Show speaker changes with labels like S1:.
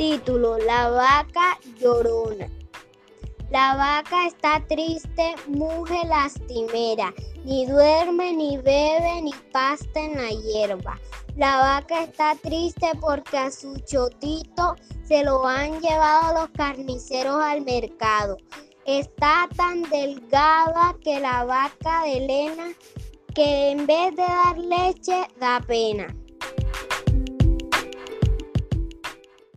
S1: Título, La vaca llorona. La vaca está triste, mujer lastimera, ni duerme, ni bebe, ni pasta en la hierba. La vaca está triste porque a su chotito se lo han llevado los carniceros al mercado. Está tan delgada que la vaca de Elena que en vez de dar leche da pena.